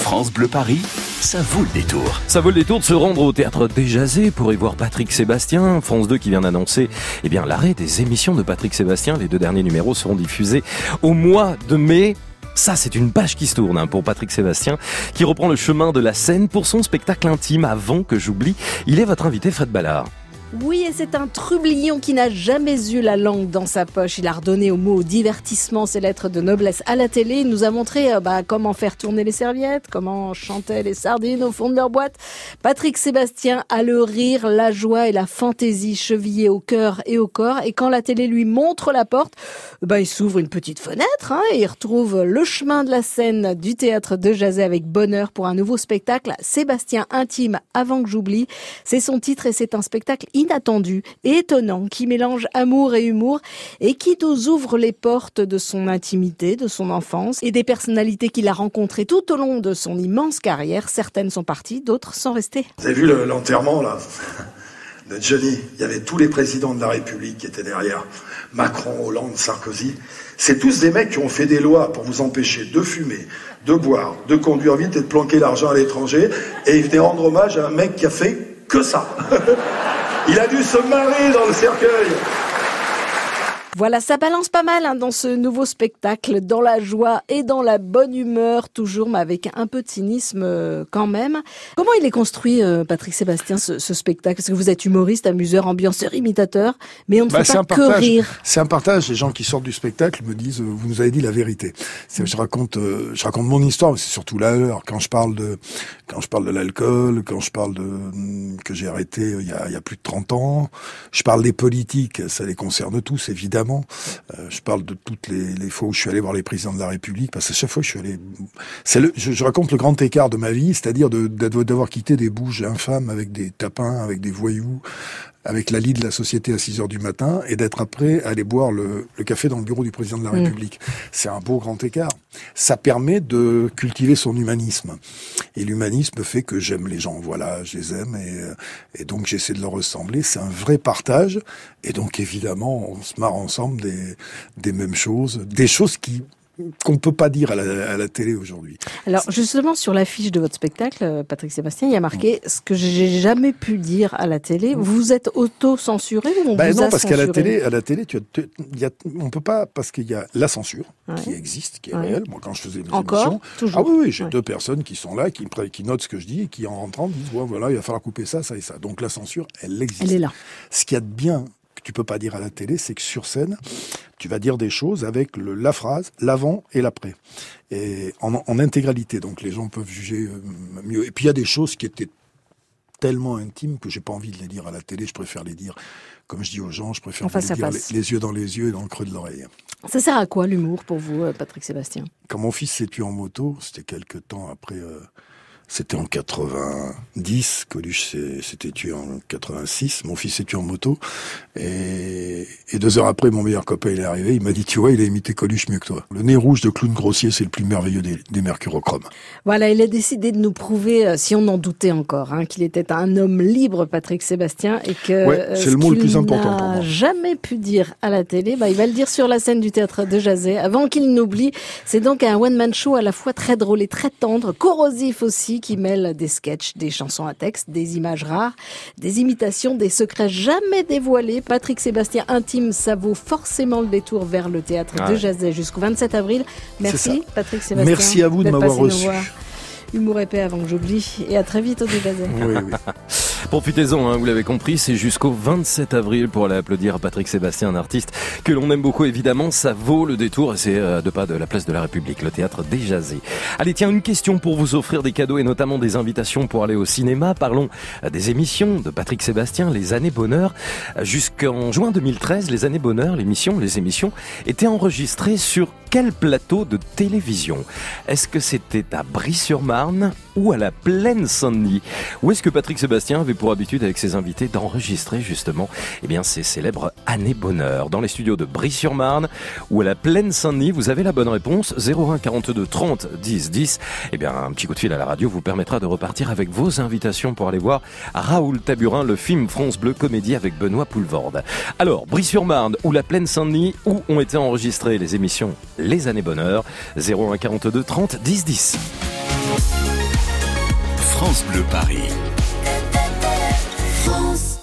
France Bleu Paris, ça vaut le détour. Ça vaut le détour de se rendre au théâtre Déjazé pour y voir Patrick Sébastien. France 2 qui vient d'annoncer eh l'arrêt des émissions de Patrick Sébastien. Les deux derniers numéros seront diffusés au mois de mai. Ça, c'est une page qui se tourne hein, pour Patrick Sébastien, qui reprend le chemin de la scène pour son spectacle intime. Avant que j'oublie, il est votre invité Fred Ballard. Oui, et c'est un trublion qui n'a jamais eu la langue dans sa poche. Il a redonné au mot divertissement ses lettres de noblesse à la télé. Il nous a montré euh, bah, comment faire tourner les serviettes, comment chanter les sardines au fond de leur boîte. Patrick Sébastien a le rire, la joie et la fantaisie chevillés au cœur et au corps. Et quand la télé lui montre la porte, bah, il s'ouvre une petite fenêtre hein, et il retrouve le chemin de la scène du théâtre de Jazet avec bonheur pour un nouveau spectacle. Sébastien intime avant que j'oublie. C'est son titre et c'est un spectacle inattendu et étonnant qui mélange amour et humour et qui nous ouvre les portes de son intimité, de son enfance et des personnalités qu'il a rencontrées tout au long de son immense carrière. Certaines sont parties, d'autres sont restées. Vous avez vu l'enterrement là de Johnny? Il y avait tous les présidents de la République qui étaient derrière. Macron, Hollande, Sarkozy. C'est tous des mecs qui ont fait des lois pour vous empêcher de fumer, de boire, de conduire vite et de planquer l'argent à l'étranger. Et ils venaient rendre hommage à un mec qui a fait que ça. Il a dû se marrer dans le cercueil. Voilà, ça balance pas mal hein, dans ce nouveau spectacle, dans la joie et dans la bonne humeur, toujours, mais avec un peu de cynisme euh, quand même. Comment il est construit, euh, Patrick Sébastien, ce, spectacle? Parce que vous êtes humoriste, amuseur, ambianceur, imitateur, mais on ne bah, fait pas que rire. C'est un partage. Les gens qui sortent du spectacle me disent, euh, vous nous avez dit la vérité. Je raconte, je raconte mon histoire, mais c'est surtout la leur. Quand je parle de, quand je parle de l'alcool, quand je parle de que j'ai arrêté il y, a, il y a plus de 30 ans, je parle des politiques, ça les concerne tous, évidemment euh, je parle de toutes les, fois où je suis allé voir les présidents de la République, parce que chaque fois je suis allé... Le, je, raconte le grand écart de ma vie, c'est-à-dire d'avoir quitté des bouges infâmes avec des tapins, avec des voyous, avec la lie de la société à 6 heures du matin et d'être après aller boire le, café dans le bureau du président de la mm. République. C'est un beau grand écart. Ça permet de cultiver son humanisme. Et l'humanisme fait que j'aime les gens. Voilà, je les aime et, euh, et donc j'essaie de leur ressembler. C'est un vrai partage. Et donc évidemment, on se marre ensemble des, des mêmes choses, des choses qui qu'on peut pas dire à la, télé aujourd'hui. Alors justement sur l'affiche de votre spectacle, euh, Patrick Sébastien, il y a marqué ce que j'ai jamais pu dire à la télé. Vous êtes auto-censuré ou on ben vous non, parce qu'à la télé, à la télé, tu, y a, on peut pas parce qu'il y a la censure qui existe, qui est réelle. Moi, quand je faisais mes Encore ah oui, oui, j'ai deux personnes qui sont là, qui, qui notent ce que je dis et qui en rentrant disent voilà, il va falloir couper ça, ça et ça. Donc la censure, elle existe. Elle est là. Ce qu'il y a de bien tu peux pas dire à la télé, c'est que sur scène, tu vas dire des choses avec le, la phrase, l'avant et l'après. Et en, en, intégralité, donc les gens peuvent juger euh, mieux. Et puis il y a des choses qui étaient tellement intimes que j'ai pas envie de les dire à la télé, je préfère les dire, comme je dis aux gens, je préfère les dire les, yeux dans les yeux et dans le creux de l'oreille. Ça sert à quoi l'humour pour vous, euh, Patrick Sébastien? Quand mon fils s'est tué en moto, c'était quelques temps après... Euh, c'était en 90, Coluche s'était tué en 86, mon fils s'est tué en moto, et, et, deux heures après, mon meilleur copain il est arrivé, il m'a dit, tu vois, il a imité Coluche mieux que toi. Le nez rouge de clown grossier, c'est le plus merveilleux des, des mercurochromes. Voilà, il a décidé de nous prouver, euh, si on en doutait encore, hein, qu'il était un homme libre, Patrick Sébastien, et que ouais, euh, c'est le mot le plus important pour moi. jamais pu dire à la télé, bah, il va le dire sur la scène du théâtre de Jazet, avant qu'il n'oublie. C'est donc un one-man show à la fois très drôle et très tendre, corrosif aussi, qui mêle des sketchs, des chansons à texte, des images rares, des imitations, des secrets jamais dévoilés. Patrick Sébastien intime, ça vaut forcément le détour vers le théâtre de Jazet jusqu'au 27 avril. Merci Patrick Sébastien. Merci à vous de m'avoir reçu. Humour épais avant que j'oublie. Et à très vite au débat. Oui, oui. Profitez-en, hein, vous l'avez compris, c'est jusqu'au 27 avril pour aller applaudir Patrick Sébastien, un artiste que l'on aime beaucoup évidemment. Ça vaut le détour et c'est euh, de pas de la place de la République, le théâtre Déjazé. Allez, tiens, une question pour vous offrir des cadeaux et notamment des invitations pour aller au cinéma. Parlons euh, des émissions de Patrick Sébastien, Les Années Bonheur. Jusqu'en juin 2013, Les Années Bonheur, l'émission, les émissions étaient enregistrées sur quel plateau de télévision Est-ce que c'était à Brie-sur-Marne ou à la Plaine Saint-Denis Ou est-ce que Patrick Sébastien avait pour habitude avec ses invités d'enregistrer justement eh bien, ces célèbres années bonheur dans les studios de Brie-sur-Marne ou à la Plaine Saint-Denis Vous avez la bonne réponse 01 42 30 10 10. Eh bien, un petit coup de fil à la radio vous permettra de repartir avec vos invitations pour aller voir Raoul Taburin, le film France Bleu Comédie avec Benoît Poulvorde. Alors, Brie-sur-Marne ou la Plaine Saint-Denis, où ont été enregistrées les émissions les années bonheur. 01 42 30 10 10. France Bleu Paris. France.